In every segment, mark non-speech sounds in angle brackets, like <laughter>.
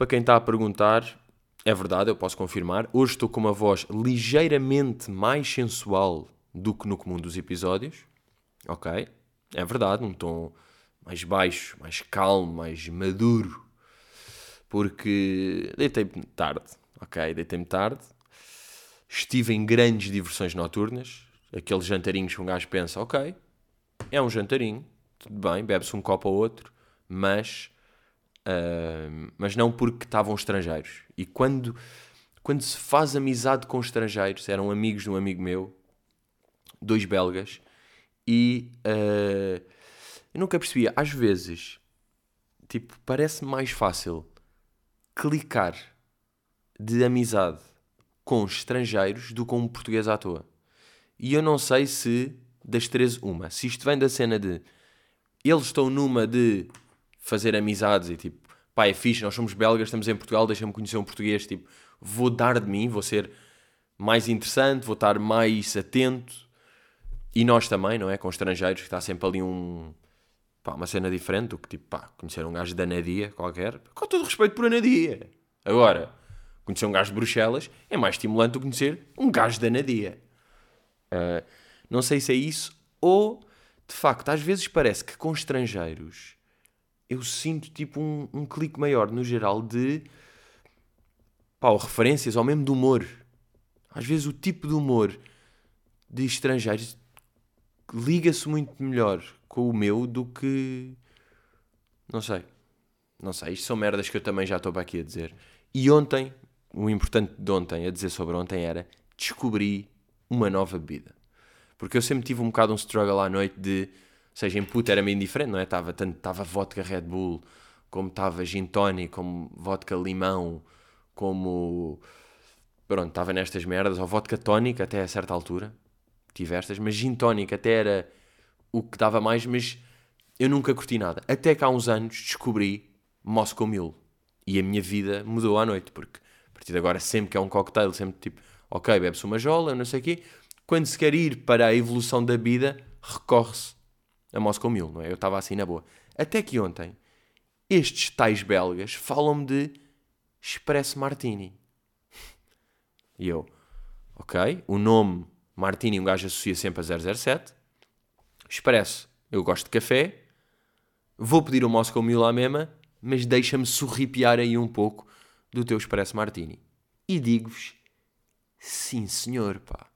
para quem está a perguntar, é verdade, eu posso confirmar. Hoje estou com uma voz ligeiramente mais sensual do que no comum dos episódios. Ok? É verdade, um tom mais baixo, mais calmo, mais maduro. Porque deitei-me tarde, ok? Deitei-me tarde. Estive em grandes diversões noturnas. Aqueles jantarinhos que um gajo pensa, ok, é um jantarinho, tudo bem, bebe-se um copo ou outro, mas, uh, mas não porque estavam estrangeiros. E quando, quando se faz amizade com estrangeiros, eram amigos de um amigo meu, dois belgas, e uh, eu nunca percebia, às vezes, tipo, parece mais fácil clicar de amizade com estrangeiros do que com um português à toa. E eu não sei se das três, uma. Se isto vem da cena de eles estão numa de fazer amizades e tipo, pá, é fixe, nós somos belgas, estamos em Portugal, deixa-me conhecer um português, tipo, vou dar de mim, vou ser mais interessante, vou estar mais atento. E nós também, não é? Com estrangeiros, que está sempre ali um. Pá, uma cena diferente do que, tipo, pá, conhecer um gajo da Nadia qualquer. Com todo respeito por Nadia. Agora, conhecer um gajo de Bruxelas é mais estimulante do que conhecer um gajo da Nadia. Uh, não sei se é isso ou, de facto, às vezes parece que com estrangeiros eu sinto tipo um, um clique maior no geral de pá, referências ou mesmo de humor. Às vezes o tipo de humor de estrangeiros liga-se muito melhor com o meu do que. Não sei. Não sei. Isto são merdas que eu também já estou para aqui a dizer. E ontem, o importante de ontem, a dizer sobre ontem, era descobri uma nova bebida. Porque eu sempre tive um bocado um struggle à noite de, seja, em puta era meio indiferente, não é? Estava tanto, estava vodka Red Bull, como estava gin tonic, como vodka limão, como, pronto, estava nestas merdas, ou vodka tónica até a certa altura, tive estas, mas gin tonic até era o que dava mais, mas eu nunca curti nada. Até que há uns anos descobri Moscow Mule. E a minha vida mudou à noite, porque a partir de agora, sempre que é um cocktail, sempre tipo, ok, bebe-se uma jola, não sei o quê, quando se quer ir para a evolução da vida, recorre-se a Moscow Mule, não é? Eu estava assim na boa. Até que ontem, estes tais belgas falam-me de Expresso Martini. E eu, ok, o nome Martini um gajo associa sempre a 007. Expresso, eu gosto de café. Vou pedir o Moscow Mule à mesma, mas deixa-me sorripiar aí um pouco do teu Expresso Martini. E digo-vos, sim senhor, pá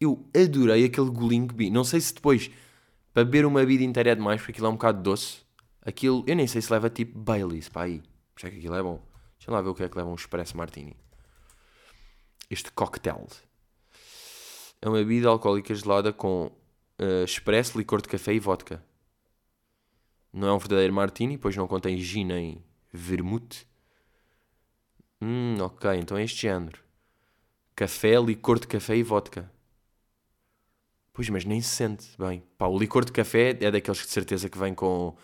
eu adorei aquele golinho que vi. Não sei se depois, para beber uma bebida inteira é demais, porque aquilo é um bocado doce. Aquilo, eu nem sei se leva tipo Baileys para aí. Por é que aquilo é bom. Deixa lá ver o que é que leva um Expresso Martini. Este cocktail. É uma bebida alcoólica gelada com uh, expresso, licor de café e vodka. Não é um verdadeiro martini, pois não contém gin nem vermute. Hum, ok, então é este género. Café, licor de café e vodka. Pois, mas nem se sente bem. Pá, o licor de café é daqueles que de certeza que vem com.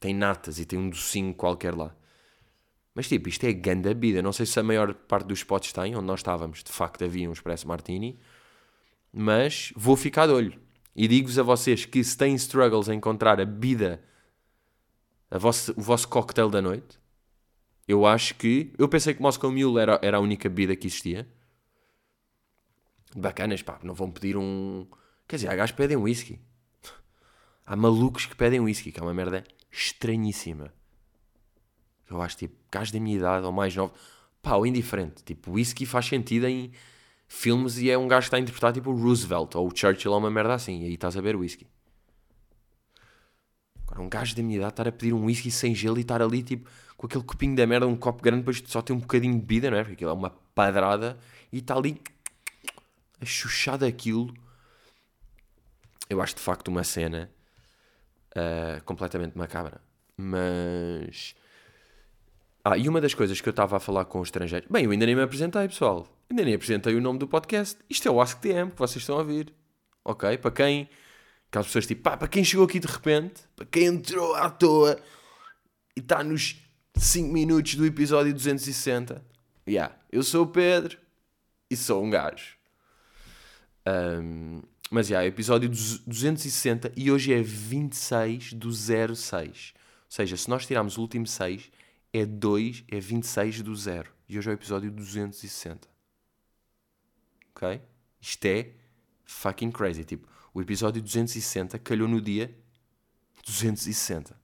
tem natas e tem um docinho qualquer lá. Mas tipo, isto é ganda bebida. Não sei se a maior parte dos spots tem, onde nós estávamos, de facto havia um Expresso Martini. Mas vou ficar de olho. E digo-vos a vocês que se têm struggles a encontrar a bebida, a vosso, o vosso cocktail da noite, eu acho que. Eu pensei que Moscow Mule era, era a única bebida que existia. Bacanas, pá, não vão pedir um Quer dizer, há gajos que pedem whisky. Há malucos que pedem whisky, que é uma merda estranhíssima. Eu acho, tipo, gajos da minha idade ou mais novo, pá, ou indiferente. Tipo, whisky faz sentido em filmes e é um gajo que está a interpretar, tipo, Roosevelt ou Churchill ou uma merda assim. E aí estás a ver whisky. Agora, um gajo da minha idade estar a pedir um whisky sem gelo e estar ali, tipo, com aquele copinho da merda, um copo grande, depois só tem um bocadinho de bebida, não é? Porque aquilo é uma padrada e está ali a chuchar daquilo eu acho de facto uma cena uh, completamente macabra. Mas. Ah, e uma das coisas que eu estava a falar com os estrangeiros. Bem, eu ainda nem me apresentei, pessoal. Ainda nem apresentei o nome do podcast. Isto é o AskTM que vocês estão a ouvir. Ok? Para quem. Aquelas pessoas tipo, pá, para quem chegou aqui de repente, para quem entrou à toa e está nos 5 minutos do episódio 260. Yeah, eu sou o Pedro e sou um gajo. Um, mas já, episódio 260 e hoje é 26 do 06. Ou seja, se nós tirarmos o último 6, é 2, é 26 do 0. E hoje é o episódio 260. Ok? Isto é fucking crazy. Tipo, o episódio 260 calhou no dia 260.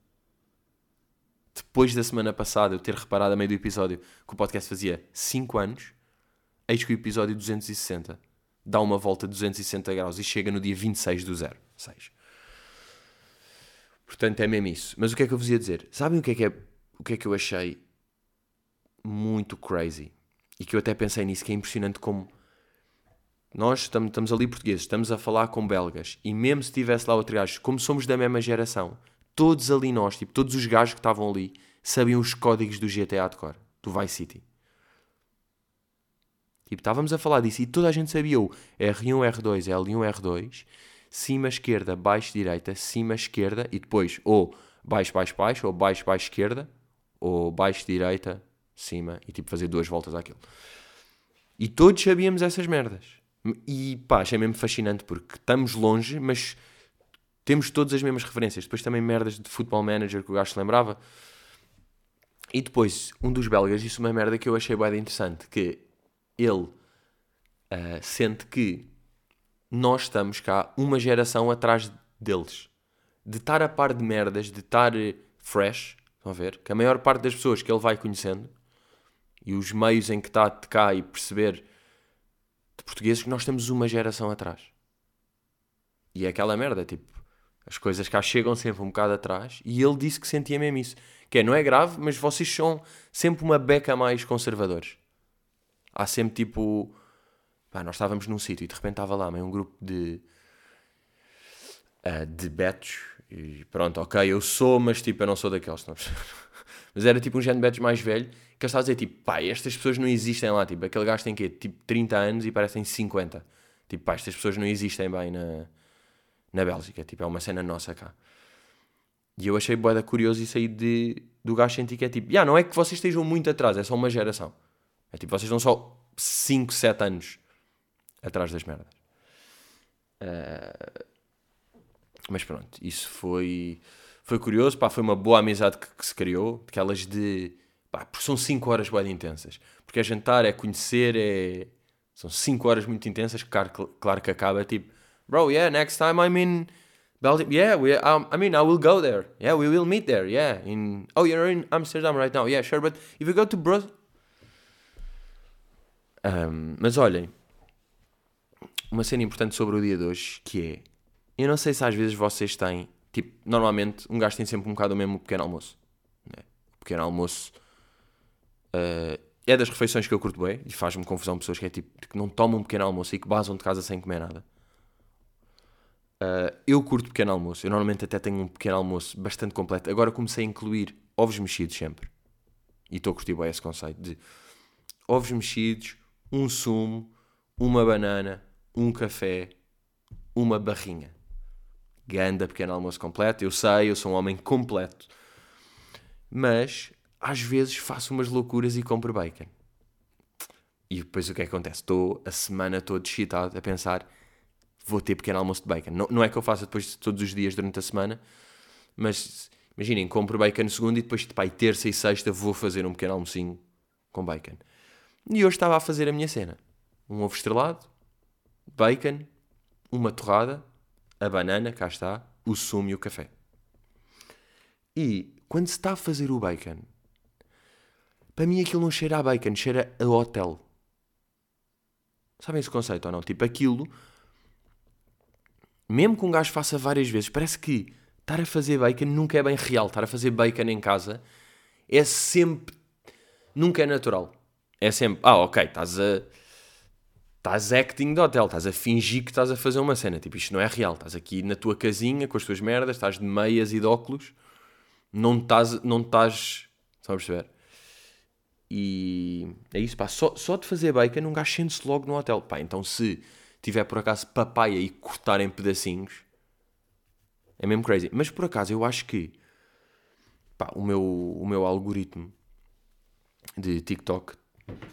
Depois da semana passada eu ter reparado a meio do episódio que o podcast fazia 5 anos, eis que o episódio 260 dá uma volta de 260 graus e chega no dia 26 do 0. 6. Portanto, é mesmo isso. Mas o que é que eu vos ia dizer? Sabem o que é que, é, o que, é que eu achei muito crazy? E que eu até pensei nisso, que é impressionante como nós estamos, ali portugueses, estamos a falar com belgas, e mesmo se tivesse lá outro gajo, como somos da mesma geração, todos ali nós, tipo, todos os gajos que estavam ali, sabiam os códigos do GTA de cor, do Vice City. Tipo, estávamos a falar disso e toda a gente sabia o R1, R2, L1, R2, cima, esquerda, baixo, direita, cima, esquerda e depois ou baixo, baixo, baixo, ou baixo, baixo, esquerda, ou baixo, direita, cima e tipo fazer duas voltas àquilo. E todos sabíamos essas merdas. E pá, achei mesmo fascinante porque estamos longe, mas temos todas as mesmas referências. Depois também merdas de Football Manager que o gajo se lembrava. E depois, um dos belgas disse uma merda que eu achei bem interessante, que ele uh, sente que nós estamos cá uma geração atrás deles. De estar a par de merdas, de estar eh, fresh, estão a ver? Que a maior parte das pessoas que ele vai conhecendo e os meios em que está de cá e perceber de portugueses que nós estamos uma geração atrás. E é aquela merda, tipo, as coisas cá chegam sempre um bocado atrás e ele disse que sentia mesmo isso. Que é, não é grave, mas vocês são sempre uma beca mais conservadores. Há sempre tipo. Pá, nós estávamos num sítio e de repente estava lá meio um grupo de. Uh, de betos. E pronto, ok, eu sou, mas tipo, eu não sou daqueles. Não. <laughs> mas era tipo um género de betos mais velho que ele estava a dizer tipo, pá, estas pessoas não existem lá. Tipo, aquele gajo tem quê? Tipo 30 anos e parecem 50. Tipo, pá, estas pessoas não existem bem na, na Bélgica. Tipo, é uma cena nossa cá. E eu achei boeda curioso isso aí de, do gajo sentir que é tipo, yeah, não é que vocês estejam muito atrás, é só uma geração. É tipo, vocês estão só 5, 7 anos atrás das merdas. Uh, mas pronto, isso foi, foi curioso, pá, foi uma boa amizade que, que se criou, aquelas de, pá, porque são 5 horas bem intensas. Porque é jantar, é conhecer, é... São 5 horas muito intensas, claro, claro que acaba tipo, bro, yeah, next time I'm in Belgium, yeah, we, um, I mean, I will go there, yeah, we will meet there, yeah, in, oh, you're in Amsterdam right now, yeah, sure, but if you go to Brussels, um, mas olhem, uma cena importante sobre o dia de hoje que é, eu não sei se às vezes vocês têm, tipo, normalmente um gajo tem sempre um bocado o mesmo pequeno almoço. Né? O pequeno almoço uh, é das refeições que eu curto bem e faz-me confusão pessoas que é tipo, que não tomam um pequeno almoço e que basam de casa sem comer nada. Uh, eu curto pequeno almoço, eu normalmente até tenho um pequeno almoço bastante completo. Agora comecei a incluir ovos mexidos sempre. E estou a curtir bem esse conceito de ovos mexidos, um sumo, uma banana, um café, uma barrinha. Ganda, pequeno almoço completo. Eu sei, eu sou um homem completo. Mas, às vezes, faço umas loucuras e compro bacon. E depois o que é acontece? Estou a semana toda excitado a pensar vou ter pequeno almoço de bacon. Não, não é que eu faça depois todos os dias durante a semana, mas imaginem, compro bacon segunda e depois, pai, terça e sexta vou fazer um pequeno almocinho com bacon. E hoje estava a fazer a minha cena. Um ovo estrelado, bacon, uma torrada, a banana, cá está, o sumo e o café. E quando se está a fazer o bacon, para mim aquilo não cheira a bacon, cheira a hotel. Sabem esse conceito ou não? Tipo, aquilo, mesmo que um gajo faça várias vezes, parece que estar a fazer bacon nunca é bem real. Estar a fazer bacon em casa é sempre. nunca é natural. É sempre, ah, ok, estás a. Estás acting de hotel, estás a fingir que estás a fazer uma cena. Tipo, isto não é real. Estás aqui na tua casinha com as tuas merdas, estás de meias e de óculos, não estás. Não estás estão a perceber? E é isso, pá. Só, só de fazer bacon, um gajo sente-se logo no hotel. Pá, então se tiver por acaso papaya e cortar em pedacinhos, é mesmo crazy. Mas por acaso eu acho que pá, o, meu, o meu algoritmo de TikTok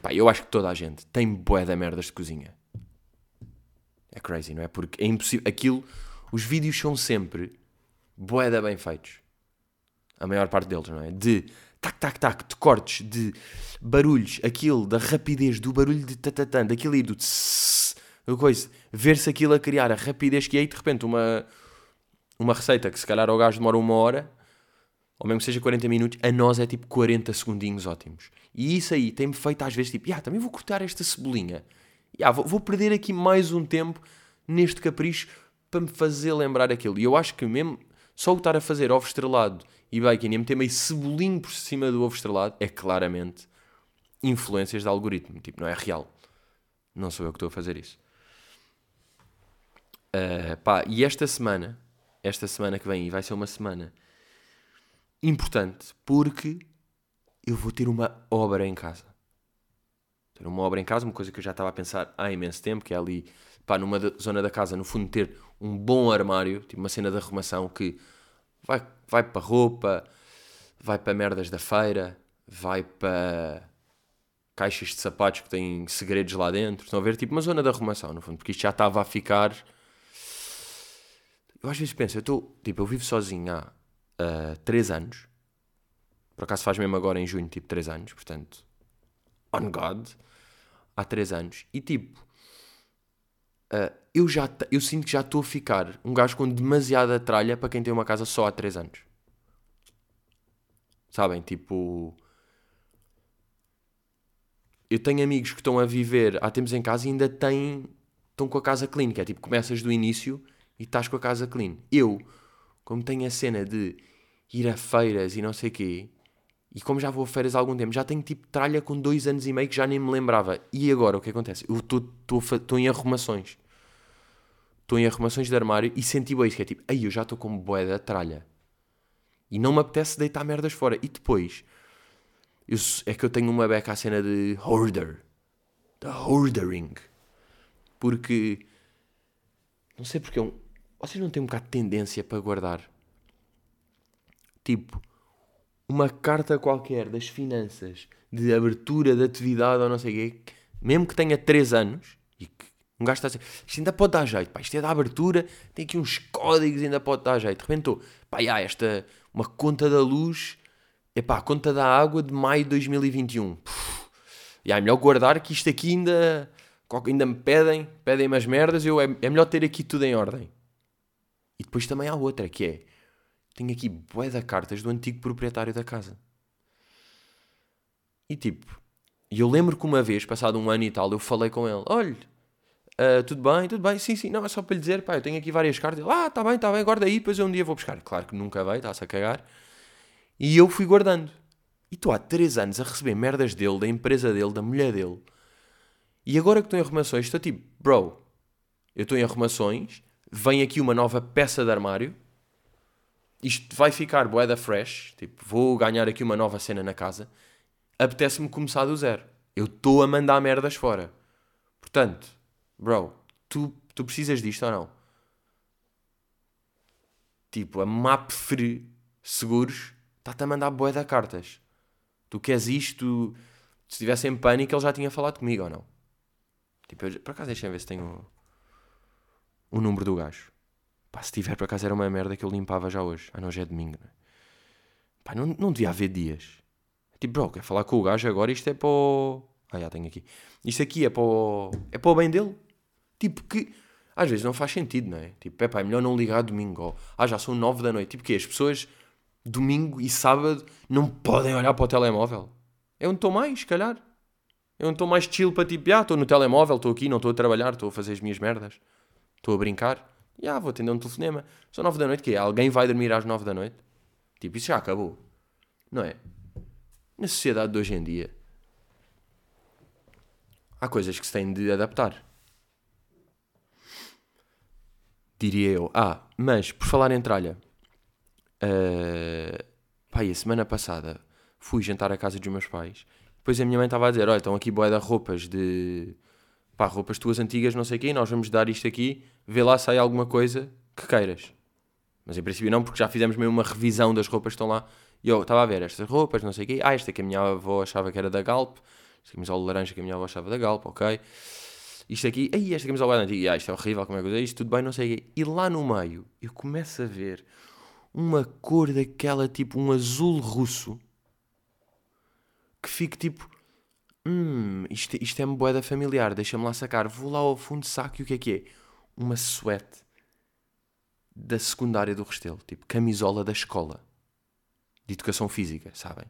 Pá, eu acho que toda a gente tem bué da merdas de cozinha. É crazy, não é? Porque é impossível. Aquilo, os vídeos são sempre bué da bem feitos. a maior parte deles, não é? De tac, tac, tac, de cortes, de barulhos, aquilo, da rapidez, do barulho de tatatã, daquilo e do tss, coisa, ver-se aquilo a criar a rapidez que é e de repente uma, uma receita que se calhar ao gajo demora uma hora, ou mesmo que seja 40 minutos, a nós é tipo 40 segundinhos ótimos. E isso aí tem-me feito às vezes tipo, yeah, também vou cortar esta cebolinha. Yeah, vou, vou perder aqui mais um tempo neste capricho para me fazer lembrar aquilo. E eu acho que mesmo só o estar a fazer ovo estrelado e bacon e meter meio cebolinho por cima do ovo estrelado é claramente influências de algoritmo. Tipo, não é real. Não sou eu que estou a fazer isso. Uh, pá, e esta semana, esta semana que vem, vai ser uma semana importante porque eu vou ter uma obra em casa. Ter uma obra em casa, uma coisa que eu já estava a pensar há imenso tempo, que é ali, pá, numa zona da casa, no fundo, ter um bom armário, tipo uma cena de arrumação que vai, vai para roupa, vai para merdas da feira, vai para caixas de sapatos que têm segredos lá dentro. Estão a ver? Tipo uma zona de arrumação, no fundo, porque isto já estava a ficar. Eu às vezes penso, eu estou. Tipo, eu vivo sozinho há uh, 3 anos. Por acaso faz mesmo agora em junho, tipo 3 anos, portanto. On God. Há 3 anos. E tipo. Uh, eu já eu sinto que já estou a ficar um gajo com demasiada tralha para quem tem uma casa só há 3 anos. Sabem? Tipo. Eu tenho amigos que estão a viver há tempos em casa e ainda têm. estão com a casa clean, que é tipo, começas do início e estás com a casa clean. Eu, como tenho a cena de ir a feiras e não sei quê, e como já vou a feiras há algum tempo, já tenho tipo tralha com dois anos e meio que já nem me lembrava. E agora o que acontece? Eu estou em arrumações estou em arrumações de armário e senti bem isso, que é tipo, aí eu já estou com boé da tralha. E não me apetece deitar merdas fora. E depois, eu, é que eu tenho uma beca à cena de hoarder. De hoardering. Porque, não sei porque, eu, vocês não têm um bocado de tendência para guardar. Tipo, uma carta qualquer das finanças, de abertura de atividade ou não sei o quê, mesmo que tenha 3 anos, e que um gajo está isto ainda pode dar jeito, pá, isto é da abertura, tem aqui uns códigos, ainda pode dar jeito. Estou, pá, esta, uma conta da luz, é pá, conta da água de maio de 2021. Puf, já, é melhor guardar que isto aqui ainda, ainda me pedem, pedem umas merdas, eu, é, é melhor ter aqui tudo em ordem. E depois também há outra, que é, tenho aqui bué cartas do antigo proprietário da casa. E tipo, eu lembro que uma vez, passado um ano e tal, eu falei com ele, olha, Uh, tudo bem, tudo bem, sim, sim, não, é só para lhe dizer, pá, eu tenho aqui várias cartas. Ele, ah, tá bem, tá bem, guarda aí, depois eu um dia vou buscar. Claro que nunca veio, está-se a cagar. E eu fui guardando. E estou há 3 anos a receber merdas dele, da empresa dele, da mulher dele. E agora que estou em arrumações, estou tipo, bro, eu estou em arrumações, vem aqui uma nova peça de armário, isto vai ficar boeda fresh, tipo, vou ganhar aqui uma nova cena na casa, apetece-me começar do zero. Eu estou a mandar merdas fora. Portanto, Bro, tu, tu precisas disto ou não? Tipo, a Mapfre Seguros está-te a mandar boé de cartas. Tu queres isto? Se estivesse em pânico, ele já tinha falado comigo ou não? Tipo, eu, por acaso deixa-me ver se tenho o número do gajo. Pá, se tiver, por acaso era uma merda que eu limpava já hoje. Ah, não, já é domingo, né? Pá, não, não devia haver dias. Tipo, bro, quer falar com o gajo agora? Isto é para o... Ah, já tenho aqui. Isto aqui é para o... É para o bem dele. Tipo que às vezes não faz sentido, não é? Tipo, é pá, é melhor não ligar domingo. Ou, ah, já são nove da noite. Tipo que as pessoas domingo e sábado não podem olhar para o telemóvel. É onde estou mais, se calhar. É onde estou mais chill para tipo, ah, estou no telemóvel, estou aqui, não estou a trabalhar, estou a fazer as minhas merdas. Estou a brincar. E ah, vou atender um telefonema. São nove da noite, que é? Alguém vai dormir às nove da noite? Tipo, isso já acabou. Não é? Na sociedade de hoje em dia, há coisas que se têm de adaptar. diria eu. Ah, mas por falar em tralha, uh, pá, a semana passada fui jantar à casa dos meus pais. Depois a minha mãe estava a dizer: Olha, estão aqui boé de roupas de. Pá, roupas tuas antigas, não sei o quê, nós vamos dar isto aqui, vê lá se sai alguma coisa que queiras. Mas em princípio não, porque já fizemos meio uma revisão das roupas que estão lá. E eu estava a ver estas roupas, não sei o quê. Ah, esta que a minha avó achava que era da Galp. Esta camisola laranja que a minha avó achava da Galp, ok isto aqui, aí esta camisola antiga, ah, isto é horrível, como é que é isto, tudo bem, não sei o quê. E lá no meio eu começo a ver uma cor daquela, tipo um azul russo, que fique tipo, hum, isto, isto é-me boeda familiar, deixa-me lá sacar, vou lá ao fundo, saco e o que é que é? Uma suéte da secundária do Restelo, tipo camisola da escola de educação física, sabem?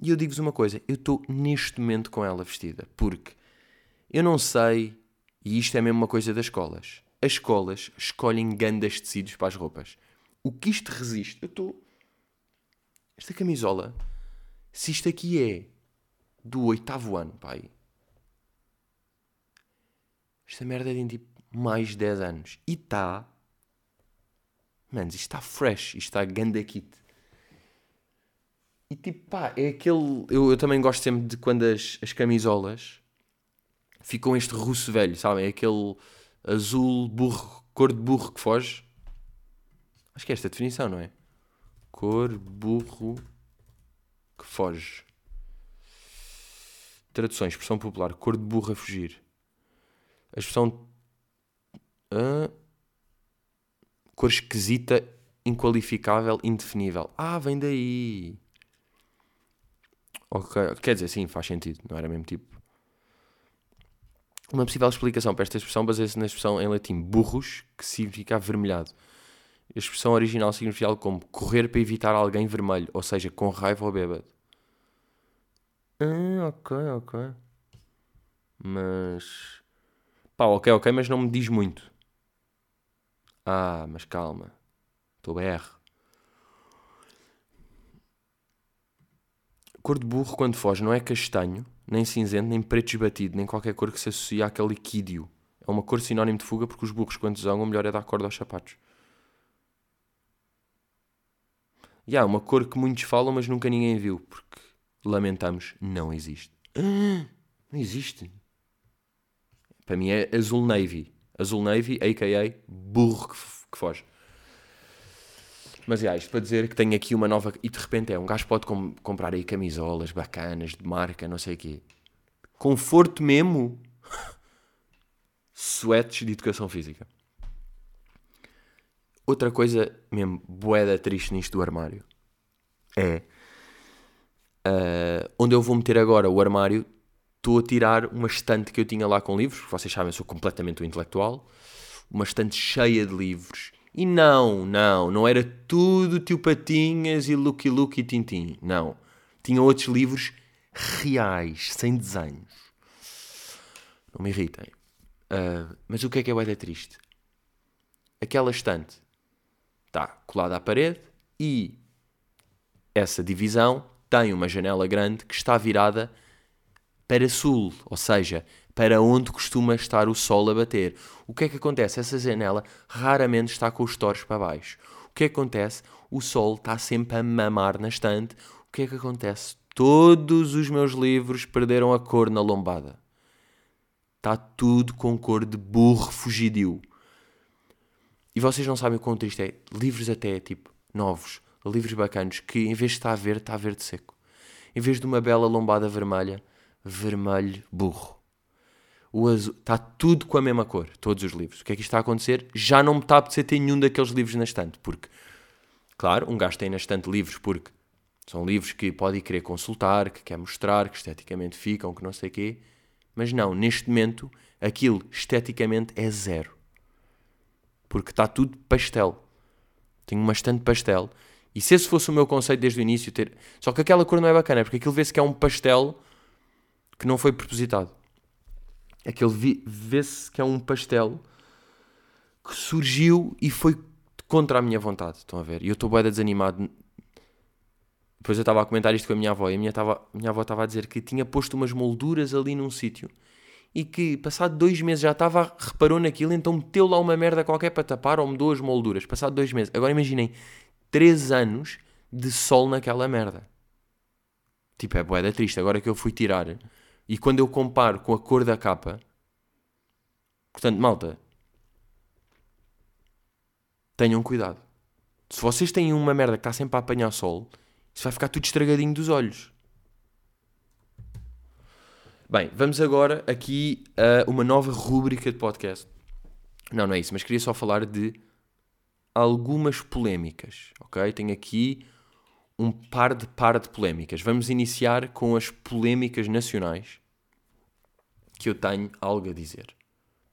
E eu digo-vos uma coisa, eu estou neste momento com ela vestida, porque eu não sei, e isto é mesmo uma coisa das escolas, as escolas escolhem gandas tecidos para as roupas. O que isto resiste? Eu estou. Esta camisola, se isto aqui é do oitavo ano, pai. Esta merda de tipo mais de 10 anos. E está. Manos, isto está fresh. Isto está ganda kit. E tipo, pá, é aquele. Eu, eu também gosto sempre de quando as, as camisolas ficam este russo velho, sabem? É aquele azul burro, cor de burro que foge. Acho que é esta a definição, não é? Cor burro que foge. Traduções, expressão popular, cor de burro a fugir. A expressão. Cor esquisita, inqualificável, indefinível. Ah, vem daí. Ok, quer dizer, sim, faz sentido. Não era mesmo tipo. Uma possível explicação para esta expressão baseia-se na expressão em latim burros, que significa avermelhado. A expressão original significa algo como correr para evitar alguém vermelho, ou seja, com raiva ou bêbado. Ah, ok, ok. Mas. Pá, ok, ok, mas não me diz muito. Ah, mas calma. Estou BR. Cor de burro quando foge não é castanho, nem cinzento, nem preto esbatido, nem qualquer cor que se associe àquele liquídio. É uma cor sinónimo de fuga porque os burros, quando zangam, melhor é dar cor aos sapatos. E há uma cor que muitos falam, mas nunca ninguém viu, porque lamentamos, não existe. <gasps> não existe. Para mim é azul navy. Azul navy, a.k.a. burro que, foge. Mas é, isto para dizer que tenho aqui uma nova. E de repente é, um gajo pode com, comprar aí camisolas bacanas, de marca, não sei o quê. Conforto mesmo. <laughs> Sweats de educação física. Outra coisa mesmo boeda triste nisto do armário é uh, onde eu vou meter agora o armário. Estou a tirar uma estante que eu tinha lá com livros, vocês sabem, eu sou completamente o intelectual. Uma estante cheia de livros e não, não, não era tudo Tio Patinhas e Lucky Luke e Tintim. Não. Tinha outros livros reais, sem desenhos. Não me irritem. Uh, mas o que é que é bem triste? Aquela estante está colada à parede e essa divisão tem uma janela grande que está virada para sul, ou seja, para onde costuma estar o sol a bater. O que é que acontece? Essa janela raramente está com os torres para baixo. O que é que acontece? O sol está sempre a mamar na estante. O que é que acontece? Todos os meus livros perderam a cor na lombada. Está tudo com cor de burro fugidio. E vocês não sabem o quão triste é. Livros até, tipo, novos, livros bacanos, que em vez de estar verde, está verde seco. Em vez de uma bela lombada vermelha, vermelho burro o azul, está tudo com a mesma cor, todos os livros. O que é que está a acontecer? Já não me está a apetecer ter nenhum daqueles livros na estante, porque, claro, um gajo tem na estante livros porque são livros que pode querer consultar, que quer mostrar, que esteticamente ficam, que não sei o quê, mas não, neste momento, aquilo esteticamente é zero. Porque está tudo pastel. Tenho uma estante pastel. E se esse fosse o meu conceito desde o início, ter... só que aquela cor não é bacana, porque aquilo vê-se que é um pastel que não foi propositado. Aquele vê-se que é um pastel que surgiu e foi contra a minha vontade. Estão a ver? E eu estou bem desanimado. Depois eu estava a comentar isto com a minha avó e a minha, tava, minha avó estava a dizer que tinha posto umas molduras ali num sítio e que passado dois meses já estava, reparou naquilo, então meteu lá uma merda qualquer para tapar ou mudou as molduras. Passado dois meses. Agora imaginem, três anos de sol naquela merda. Tipo, é boeda triste. Agora que eu fui tirar e quando eu comparo com a cor da capa, portanto, malta, tenham cuidado. Se vocês têm uma merda que está sempre a apanhar sol, isso vai ficar tudo estragadinho dos olhos. Bem, vamos agora aqui a uma nova rúbrica de podcast. Não, não é isso, mas queria só falar de algumas polémicas, ok? Tenho aqui um par de par de polémicas. Vamos iniciar com as polémicas nacionais que eu tenho algo a dizer.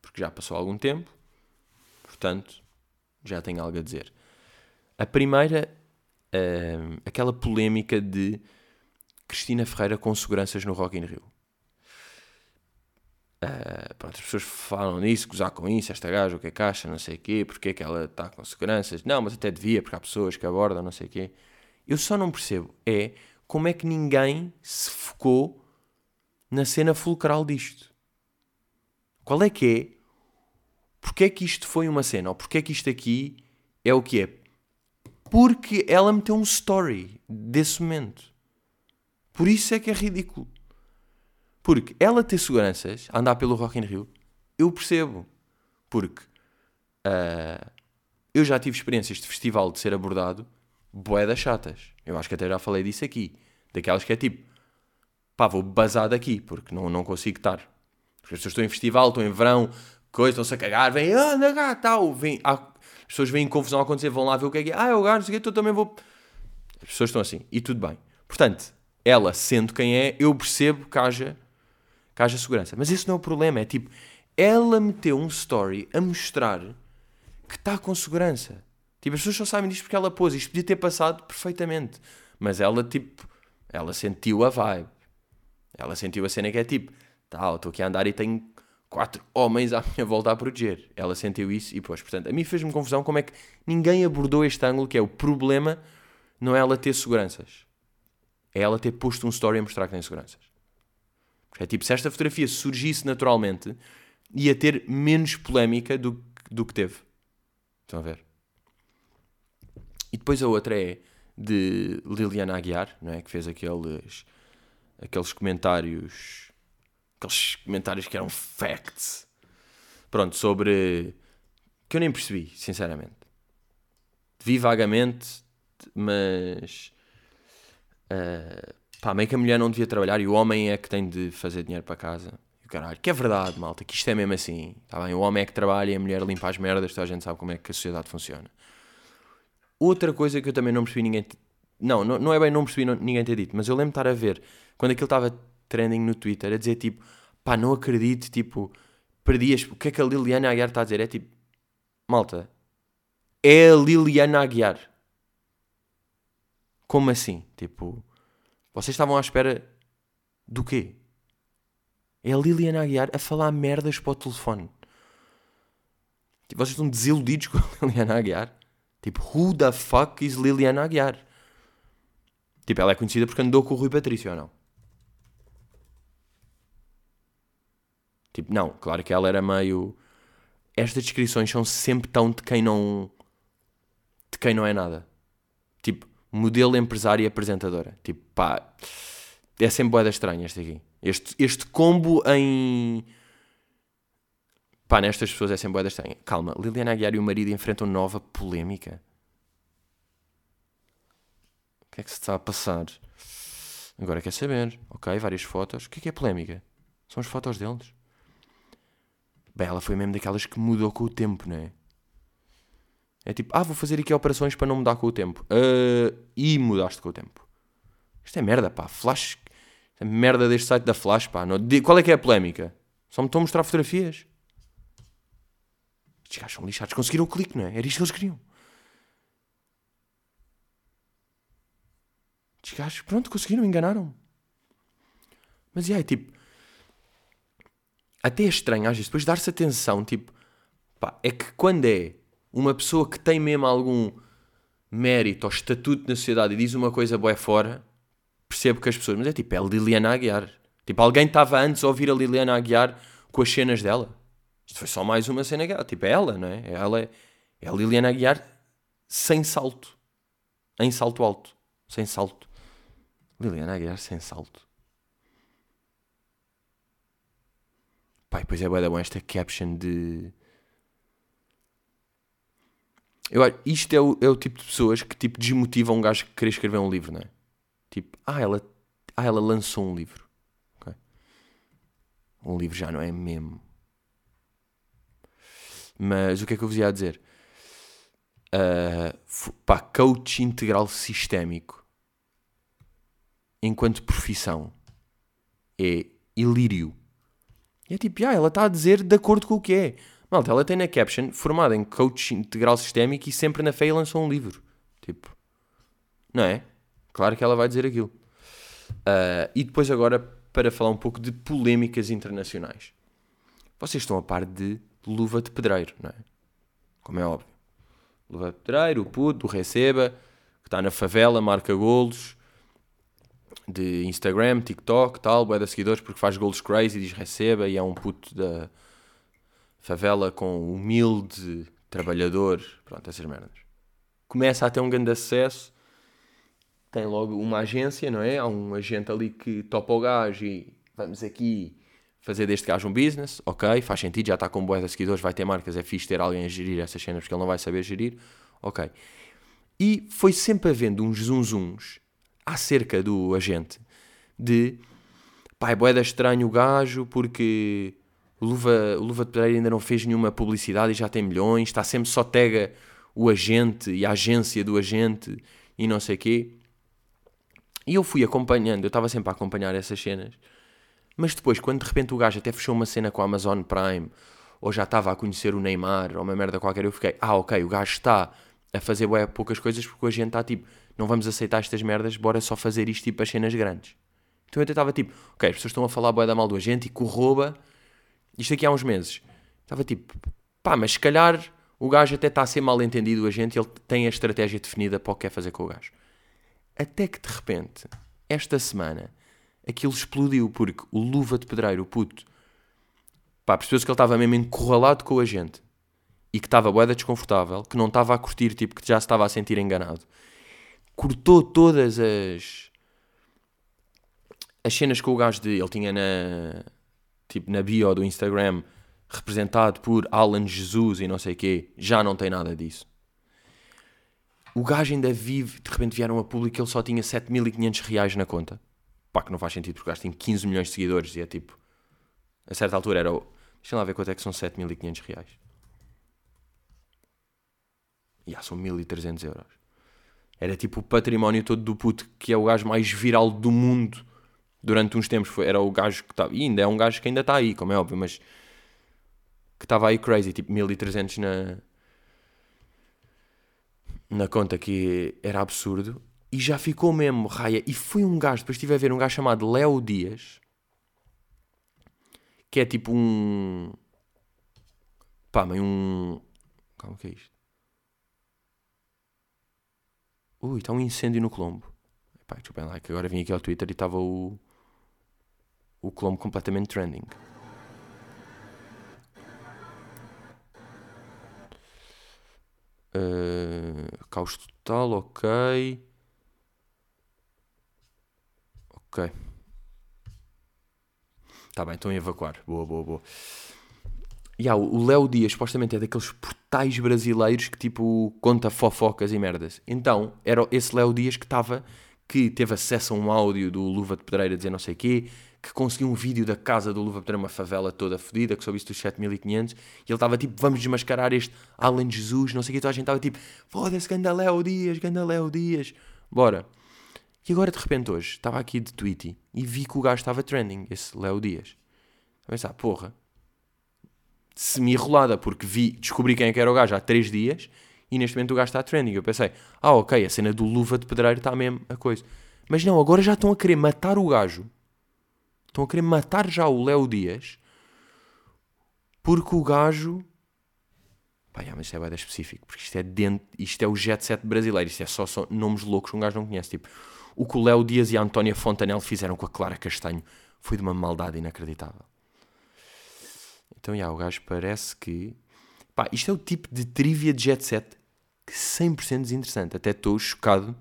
Porque já passou algum tempo, portanto, já tenho algo a dizer. A primeira, uh, aquela polémica de Cristina Ferreira com seguranças no Rock in Rio. Uh, pronto, as pessoas falam nisso, gozar com isso, esta gaja, o que é que acha, não sei o quê, porque é que ela está com seguranças. Não, mas até devia, porque há pessoas que abordam, não sei o quê. Eu só não percebo é como é que ninguém se focou na cena fulcral disto. Qual é que é? Porquê é que isto foi uma cena? Ou porquê é que isto aqui é o que é? Porque ela meteu um story desse momento. Por isso é que é ridículo. Porque ela ter seguranças, andar pelo Rock in Rio, eu percebo. Porque uh, eu já tive experiências de festival de ser abordado boedas chatas. Eu acho que até já falei disso aqui. Daquelas que é tipo, pá, vou basar daqui, porque não, não consigo estar. As pessoas estão em festival, estão em verão, coisa, estão-se a cagar, ah, anda cá, tal, vem, ah, as pessoas veem confusão acontecer, vão lá ver o que é que é, ah, é o gajo, não sei o que, eu também vou. As pessoas estão assim, e tudo bem. Portanto, ela, sendo quem é, eu percebo que haja, que haja segurança. Mas esse não é o problema, é tipo, ela meteu um story a mostrar que está com segurança. Tipo, as pessoas só sabem disto porque ela pôs. Isto podia ter passado perfeitamente. Mas ela, tipo, ela sentiu a vibe. Ela sentiu a cena que é tipo, tal, estou aqui a andar e tenho quatro homens à <laughs> minha volta a proteger. Ela sentiu isso e pôs. Portanto, a mim fez-me confusão como é que ninguém abordou este ângulo que é o problema não é ela ter seguranças. É ela ter posto um story a mostrar que tem seguranças. É tipo, se esta fotografia surgisse naturalmente, ia ter menos polémica do, do que teve. Estão a ver? E depois a outra é de Liliana Aguiar, não é? que fez aqueles, aqueles comentários, aqueles comentários que eram facts, pronto, sobre, que eu nem percebi, sinceramente. Vi vagamente, mas, uh, pá, meio que a mulher não devia trabalhar e o homem é que tem de fazer dinheiro para casa. E o caralho, que é verdade, malta, que isto é mesmo assim, tá bem? O homem é que trabalha e a mulher limpa as merdas, toda a gente sabe como é que a sociedade funciona. Outra coisa que eu também não percebi ninguém. Não, não, não é bem não percebi ninguém ter dito, mas eu lembro de estar a ver quando aquilo estava trending no Twitter a dizer tipo, pá, não acredito, tipo, perdias. O que é que a Liliana Aguiar está a dizer? É tipo, malta, é a Liliana Aguiar. Como assim? Tipo, vocês estavam à espera do quê? É a Liliana Aguiar a falar merdas para o telefone. Tipo, vocês estão desiludidos com a <laughs> Liliana Aguiar? Tipo, who the fuck is Liliana Aguiar? Tipo, ela é conhecida porque andou com o Rui Patrício ou não? Tipo, não, claro que ela era meio. Estas descrições são sempre tão de quem não. de quem não é nada. Tipo, modelo empresária e apresentadora. Tipo, pá. É sempre boeda estranha este aqui. Este, este combo em Pá, nestas pessoas é sempre boeda estranha. Calma, Liliana Aguiar e o marido enfrentam nova polémica. O que é que se está a passar? Agora quer saber. Ok, várias fotos. O que é que é polémica? São as fotos deles. Bem, ela foi mesmo daquelas que mudou com o tempo, não é? É tipo, ah, vou fazer aqui operações para não mudar com o tempo. Uh, e mudaste com o tempo. Isto é merda, pá. Flash. Isto é merda deste site da Flash, pá. Não... Qual é que é a polémica? Só me estão a mostrar fotografias. Estes gajos são lixados. Conseguiram o clique, não é? Era isto que eles queriam. Estes gajos, pronto, conseguiram, enganaram. Mas é, tipo. Até é estranho, às vezes, depois dar-se atenção, tipo. Pá, é que quando é uma pessoa que tem mesmo algum mérito ou estatuto na sociedade e diz uma coisa boa fora, percebo que as pessoas. Mas é tipo, é Liliana Aguiar. Tipo, alguém estava antes a ouvir a Liliana Aguiar com as cenas dela. Isto foi só mais uma cena que tipo, é ela, não é? Ela é, é a Liliana Aguiar sem salto. Em salto alto. Sem salto. Liliana Aguiar sem salto. Pai, pois é, boa, esta caption de. Eu, isto é o, é o tipo de pessoas que tipo desmotivam um gajo que querer escrever um livro, não é? Tipo, ah, ela, ah, ela lançou um livro. Okay. Um livro já não é mesmo. Mas o que é que eu vos ia dizer? Uh, pá, coach integral sistémico enquanto profissão é ilírio. E é tipo, ah, ela está a dizer de acordo com o que é. Malta, ela tem na caption formada em coach integral sistémico e sempre na FEI lançou um livro. Tipo, não é? Claro que ela vai dizer aquilo. Uh, e depois agora para falar um pouco de polémicas internacionais. Vocês estão a par de luva de pedreiro, não é? Como é óbvio. Luva de pedreiro, o puto, o receba, que está na favela, marca golos, de Instagram, TikTok, tal, boé de seguidores, porque faz golos crazy, diz receba, e é um puto da favela com humilde, trabalhador, pronto, essas merdas. Começa a ter um grande acesso, tem logo uma agência, não é? Há um agente ali que topa o gajo e vamos aqui fazer deste gajo um business, ok, faz sentido, já está com de seguidores, vai ter marcas, é fixe ter alguém a gerir essas cenas porque ele não vai saber gerir, ok. E foi sempre havendo uns zunzuns acerca do agente de pá, é boeda estranho o gajo porque o Luva, o Luva de Pedreira ainda não fez nenhuma publicidade e já tem milhões, está sempre só tega o agente e a agência do agente e não sei quê. E eu fui acompanhando, eu estava sempre a acompanhar essas cenas. Mas depois, quando de repente o gajo até fechou uma cena com a Amazon Prime, ou já estava a conhecer o Neymar, ou uma merda qualquer, eu fiquei, ah, ok, o gajo está a fazer bué, poucas coisas porque a gente está tipo, não vamos aceitar estas merdas, bora só fazer isto tipo as cenas grandes. Então eu até estava tipo, ok, as pessoas estão a falar bué da mal do agente e corroba isto aqui há uns meses. Estava tipo, pá, mas se calhar o gajo até está a ser mal entendido, a gente, ele tem a estratégia definida para o que quer fazer com o gajo. Até que de repente, esta semana, aquilo explodiu porque o luva de pedreiro, o puto, pá, percebeu-se que ele estava mesmo encurralado com a gente e que estava boeda desconfortável, que não estava a curtir, tipo, que já se estava a sentir enganado. Cortou todas as as cenas com o gajo de ele tinha na tipo na bio do Instagram representado por Alan Jesus e não sei o quê, já não tem nada disso. O gajo ainda vive, de repente vieram a público que ele só tinha 7.500 reais na conta. Pá, que não faz sentido porque o gajo tem 15 milhões de seguidores e é tipo, a certa altura era, deixa lá ver quanto é que são 7.500 reais. E yeah, são 1.300 euros. Era tipo o património todo do puto, que é o gajo mais viral do mundo durante uns tempos foi, era o gajo que estava, e ainda é um gajo que ainda está aí, como é óbvio, mas que estava aí crazy, tipo 1300 na na conta que era absurdo e já ficou mesmo raia e foi um gajo, depois estive a ver um gajo chamado Léo Dias que é tipo um pá, meio um calma, o que é isto? Ui, está um incêndio no Colombo Pá, desculpem lá, que agora vim aqui ao Twitter e estava o o Colombo completamente trending. Uh, caos total, ok. Ok. Está bem, estão a evacuar. Boa, boa, boa. E yeah, o Léo Dias supostamente é daqueles portais brasileiros que tipo conta fofocas e merdas. Então, era esse Léo Dias que estava, que teve acesso a um áudio do Luva de Pedreira dizer não sei quê, que conseguiu um vídeo da casa do Luva para uma favela toda fodida, que soube isso dos 7500, e ele estava tipo, vamos desmascarar este Alan Jesus, não sei o que, então a gente estava tipo, foda-se, ganda Léo Dias, ganda Léo Dias, bora. E agora de repente hoje, estava aqui de tweet e vi que o gajo estava trending, esse Léo Dias. A pensar, porra, semi-rolada, porque vi, descobri quem é que era o gajo há 3 dias, e neste momento o gajo está trending. Eu pensei, ah ok, a cena do Luva de Pedreiro está mesmo a coisa. Mas não, agora já estão a querer matar o gajo Estão a querer matar já o Léo Dias porque o gajo. Pá, yeah, mas isto é bem específico, porque isto é, dentro, isto é o jet set brasileiro, isto é só, só nomes loucos que um gajo não conhece. Tipo, o que o Léo Dias e a Antónia Fontanel fizeram com a Clara Castanho foi de uma maldade inacreditável. Então, yeah, o gajo parece que. Pá, isto é o tipo de trivia de jet set que 100% desinteressante. Até estou chocado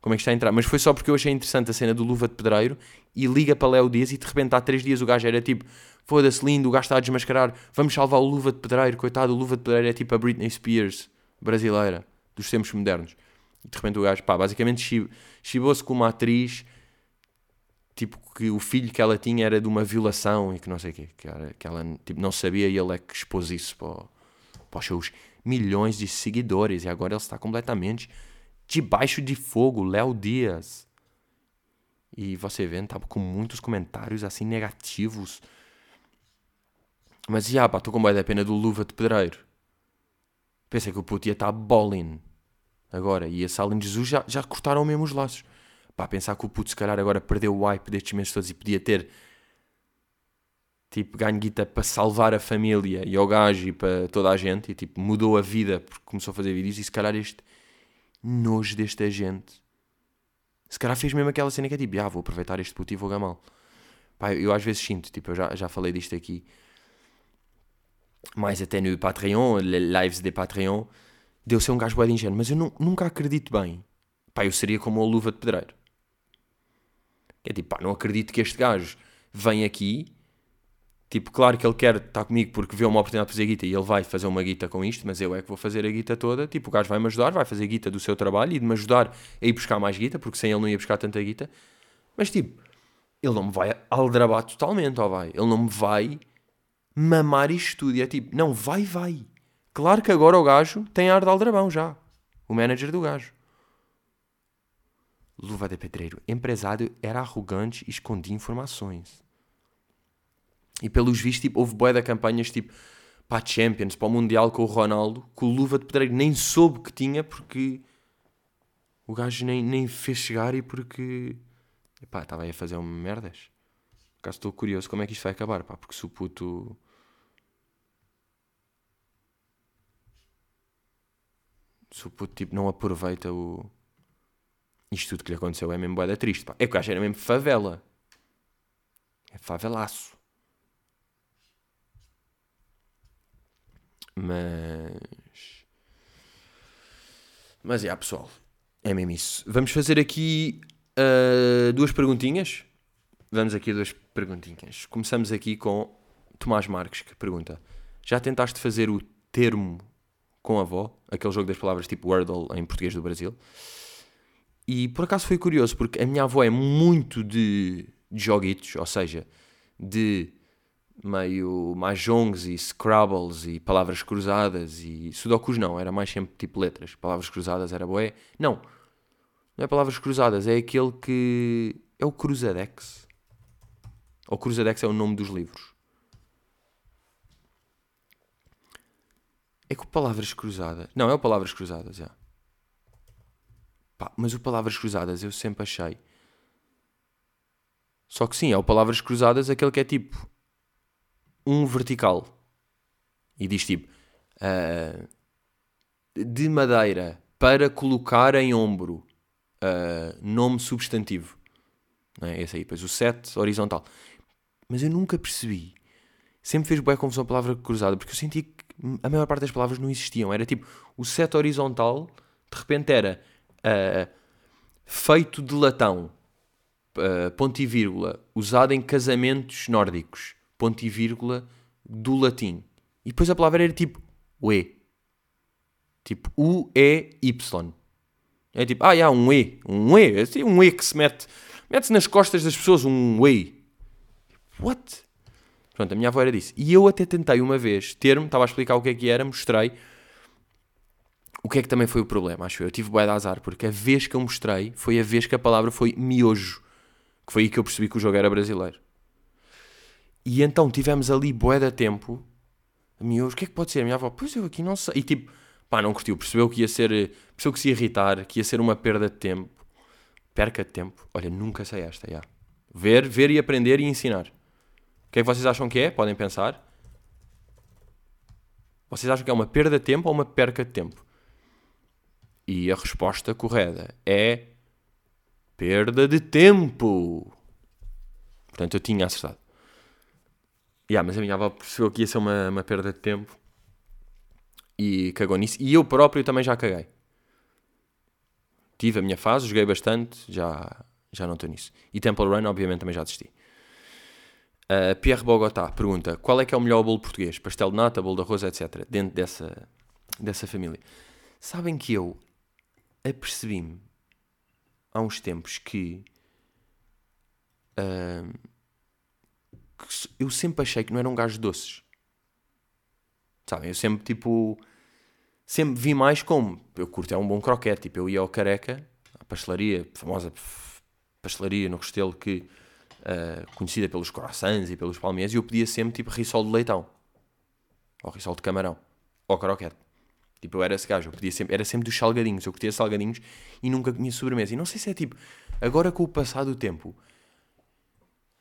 como é que está a entrar. Mas foi só porque eu achei interessante a cena do Luva de Pedreiro e liga para Léo Dias e de repente há três dias o gajo era tipo foda-se lindo, o gajo está a desmascarar, vamos salvar o Luva de Pedreiro, coitado, o Luva de Pedreiro é tipo a Britney Spears brasileira dos tempos modernos. E de repente o gajo, pá, basicamente chibou-se com uma atriz tipo que o filho que ela tinha era de uma violação e que não sei o quê, que, era, que ela tipo, não sabia e ele é que expôs isso para para os seus milhões de seguidores. E agora ele está completamente debaixo de fogo, Léo Dias. E você vê, estava com muitos comentários assim negativos. Mas, já, pá, estou com boa da pena do Luva de Pedreiro. Pensei que o puto ia estar bowling. Agora, e a Salem Jesus já, já cortaram mesmo os laços. Pá, pensar que o puto se calhar agora perdeu o hype destes meses todos e podia ter tipo, ganho guita para salvar a família e ao gajo e para toda a gente, e tipo, mudou a vida porque começou a fazer vídeos, e se calhar este nojo deste agente, se calhar fez mesmo aquela cena que é tipo, ah, vou aproveitar este puto e vou gamá-lo. Pá, eu às vezes sinto, tipo, eu já, já falei disto aqui, mais até no Patreon, lives de Patreon, deu ser um gajo bué de ingênuo, mas eu nunca acredito bem. Pá, eu seria como a luva de pedreiro. É tipo, pá, não acredito que este gajo vem aqui Tipo, claro que ele quer estar comigo porque vê uma oportunidade de fazer guita e ele vai fazer uma guita com isto, mas eu é que vou fazer a guita toda. Tipo, o gajo vai-me ajudar, vai fazer guita do seu trabalho e de me ajudar a ir buscar mais guita, porque sem ele não ia buscar tanta guita. Mas tipo, ele não me vai aldrabar totalmente, ó vai. Ele não me vai mamar isto tudo. E é tipo, não, vai, vai. Claro que agora o gajo tem ar de aldrabão já. O manager do gajo. Luva de pedreiro. Empresário era arrogante e escondia informações. E pelos vistos, tipo, houve boé de campanhas tipo para a Champions, para o Mundial com o Ronaldo, que o Luva de Pedreiro nem soube que tinha porque o gajo nem, nem fez chegar e porque epá, estava aí a fazer uma merdas. Caso estou curioso como é que isto vai acabar, pá, porque se o puto. Se o puto tipo, não aproveita o. Isto tudo que lhe aconteceu é mesmo boeda triste, pá. É que o gajo era mesmo favela. É favelaço. Mas. Mas é, pessoal. É mesmo isso. Vamos fazer aqui uh, duas perguntinhas. Vamos aqui duas perguntinhas. Começamos aqui com Tomás Marques, que pergunta: Já tentaste fazer o termo com a avó? Aquele jogo das palavras tipo Wordle em português do Brasil. E por acaso foi curioso, porque a minha avó é muito de, de joguitos, ou seja, de meio mahjongs e scrabbles e palavras cruzadas e sudokus não, era mais sempre tipo letras. Palavras cruzadas era boé. Não, não é palavras cruzadas, é aquele que é o Cruzadex. Ou Cruzadex é o nome dos livros. É que o Palavras Cruzadas. Não, é o Palavras Cruzadas, já. Pá, mas o Palavras Cruzadas eu sempre achei. Só que sim, é o Palavras Cruzadas aquele que é tipo um vertical e diz tipo uh, de madeira para colocar em ombro uh, nome substantivo. Não é? Esse aí, depois o set horizontal. Mas eu nunca percebi. Sempre fez boa confusão a palavra cruzada, porque eu senti que a maior parte das palavras não existiam. Era tipo, o set horizontal, de repente era uh, feito de latão, uh, ponto e vírgula, usado em casamentos nórdicos ponto e vírgula do latim. E depois a palavra era tipo E. Tipo U-E-Y. É tipo, ah, há um E. Um E. É um E que se mete. Mete-se nas costas das pessoas um E. What? Pronto, a minha avó era disso. E eu até tentei uma vez ter-me, estava a explicar o que é que era, mostrei. O que é que também foi o problema, acho eu. Eu tive bué de azar, porque a vez que eu mostrei foi a vez que a palavra foi miojo. Que foi aí que eu percebi que o jogo era brasileiro. E então tivemos ali bué de tempo. Minha, o que é que pode ser? A minha avó, pois eu aqui não sei. E tipo, pá, não curtiu. Percebeu que ia ser, percebeu que se ia irritar, que ia ser uma perda de tempo. Perca de tempo. Olha, nunca sei esta, já. Ver, ver e aprender e ensinar. O que é que vocês acham que é? Podem pensar. Vocês acham que é uma perda de tempo ou uma perca de tempo? E a resposta correta é perda de tempo. Portanto, eu tinha acertado. Yeah, mas a minha avó percebeu que ia ser uma, uma perda de tempo e cagou nisso. E eu próprio também já caguei. Tive a minha fase, joguei bastante, já, já não estou nisso. E Temple Run, obviamente, também já desisti. Uh, Pierre Bogotá pergunta: qual é que é o melhor bolo português? Pastel de nata, bolo de arroz, etc. Dentro dessa, dessa família. Sabem que eu apercebi-me há uns tempos que. Uh, eu sempre achei que não era um gajo de doces. Sabem? Eu sempre, tipo, sempre vi mais como. Eu curto é um bom croquete. Tipo, eu ia ao Careca, à pastelaria, famosa pastelaria no Restelo, que, uh, conhecida pelos croissants e pelos palmeiras, e eu pedia sempre, tipo, risol de leitão. Ou risol de camarão. Ou croquete. Tipo, eu era esse gajo. Eu pedia sempre, era sempre dos salgadinhos. Eu curtia salgadinhos e nunca comia sobremesa. E não sei se é tipo, agora com o passar do tempo,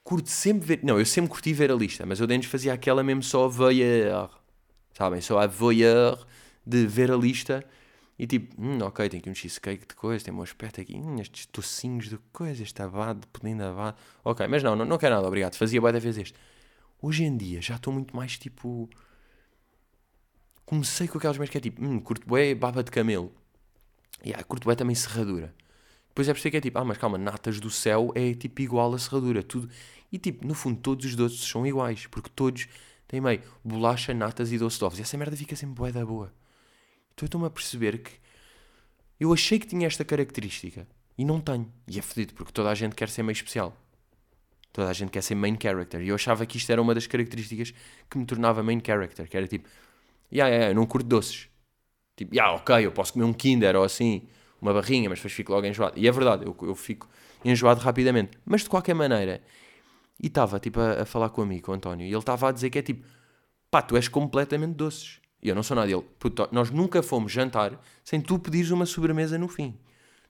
curto sempre ver. Não, eu sempre curti ver a lista, mas eu antes fazia aquela mesmo só voyeur. Sabem? Só a voyeur de ver a lista e tipo, hum, ok, tem aqui um cheesecake de coisa, tem um aspecto aqui, hum, estes tocinhos de coisa, este abado, pudim de abado. Ok, mas não, não, não quero nada, obrigado. Fazia boa da vez este. Hoje em dia já estou muito mais tipo. Comecei com aquelas merdas que é tipo, hum, curto bué baba de camelo. E yeah, curto bué também serradura. Depois é por que é tipo, ah, mas calma, natas do céu é tipo igual a serradura, tudo. E tipo, no fundo, todos os doces são iguais, porque todos têm meio bolacha, natas e doce de ovos. E essa merda fica sempre bué da boa. Então eu estou-me a perceber que eu achei que tinha esta característica e não tenho. E é fodido, porque toda a gente quer ser meio especial. Toda a gente quer ser main character. E eu achava que isto era uma das características que me tornava main character, que era tipo, yeah, yeah, eu não curto doces. Tipo, yeah, ok, eu posso comer um Kinder ou assim, uma barrinha, mas depois fico logo enjoado. E é verdade, eu, eu fico enjoado rapidamente. Mas de qualquer maneira, e estava tipo a, a, falar com o António, e ele estava a dizer que é tipo, pá, tu és completamente doces. E eu não sou nada dele. Puto, nós nunca fomos jantar sem tu pedires uma sobremesa no fim.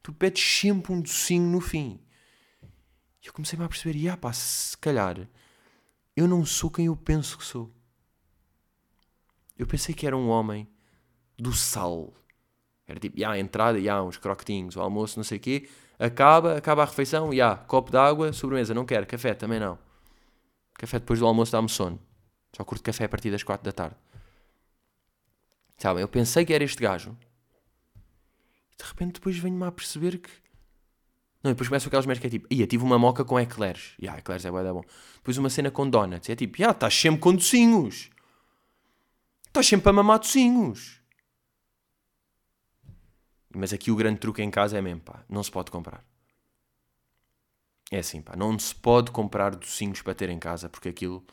Tu pedes sempre um docinho no fim. E eu comecei-me a perceber, e ah pá, se calhar eu não sou quem eu penso que sou. Eu pensei que era um homem do sal. Era tipo, já, a entrada, já, uns croquetinhos, o almoço, não sei o quê. Acaba, acaba a refeição, já, copo de água, sobremesa, não quero, café também não. Café depois do almoço dá-me sono. Só curto café a partir das 4 da tarde. Sabem, eu pensei que era este gajo. E de repente depois venho-me a perceber que... Não, e depois começam aquelas merdas que é tipo, ia, tive uma moca com eclairs. Ya, yeah, eclairs é bué, bom. Depois uma cena com donuts. É tipo, ya, yeah, estás sempre com docinhos. Estás sempre a mamar docinhos. Mas aqui o grande truque em casa é mesmo, pá, não se pode comprar. É assim, pá, não se pode comprar docinhos para ter em casa, porque aquilo...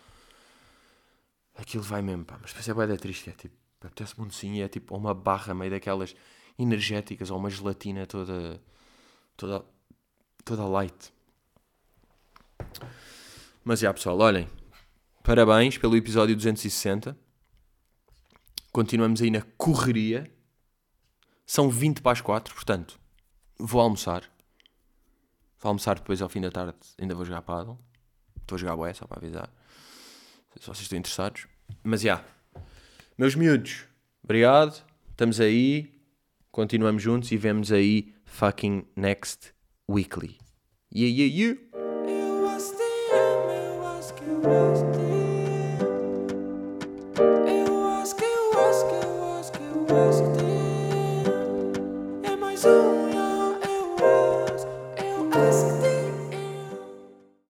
Aquilo vai mesmo, pá. Mas depois é bué triste, é tipo, apetece-me um docinho é tipo uma barra meio daquelas energéticas ou uma gelatina toda... Toda... Toda light. Mas já, pessoal, olhem. Parabéns pelo episódio 260. Continuamos aí na correria são 20 para as 4, portanto, vou almoçar. Vou almoçar depois ao fim da tarde, ainda vou jogar paddle. Estou a jogar boé, só para avisar. Se vocês estão interessados. Mas já. Yeah. Meus miúdos, obrigado. Estamos aí. Continuamos juntos e vemos aí fucking next weekly. Yeah, yeah, yeah.